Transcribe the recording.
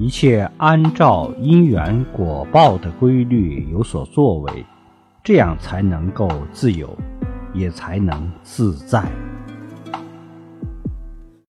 一切按照因缘果报的规律有所作为这样才能够自由也才能自在。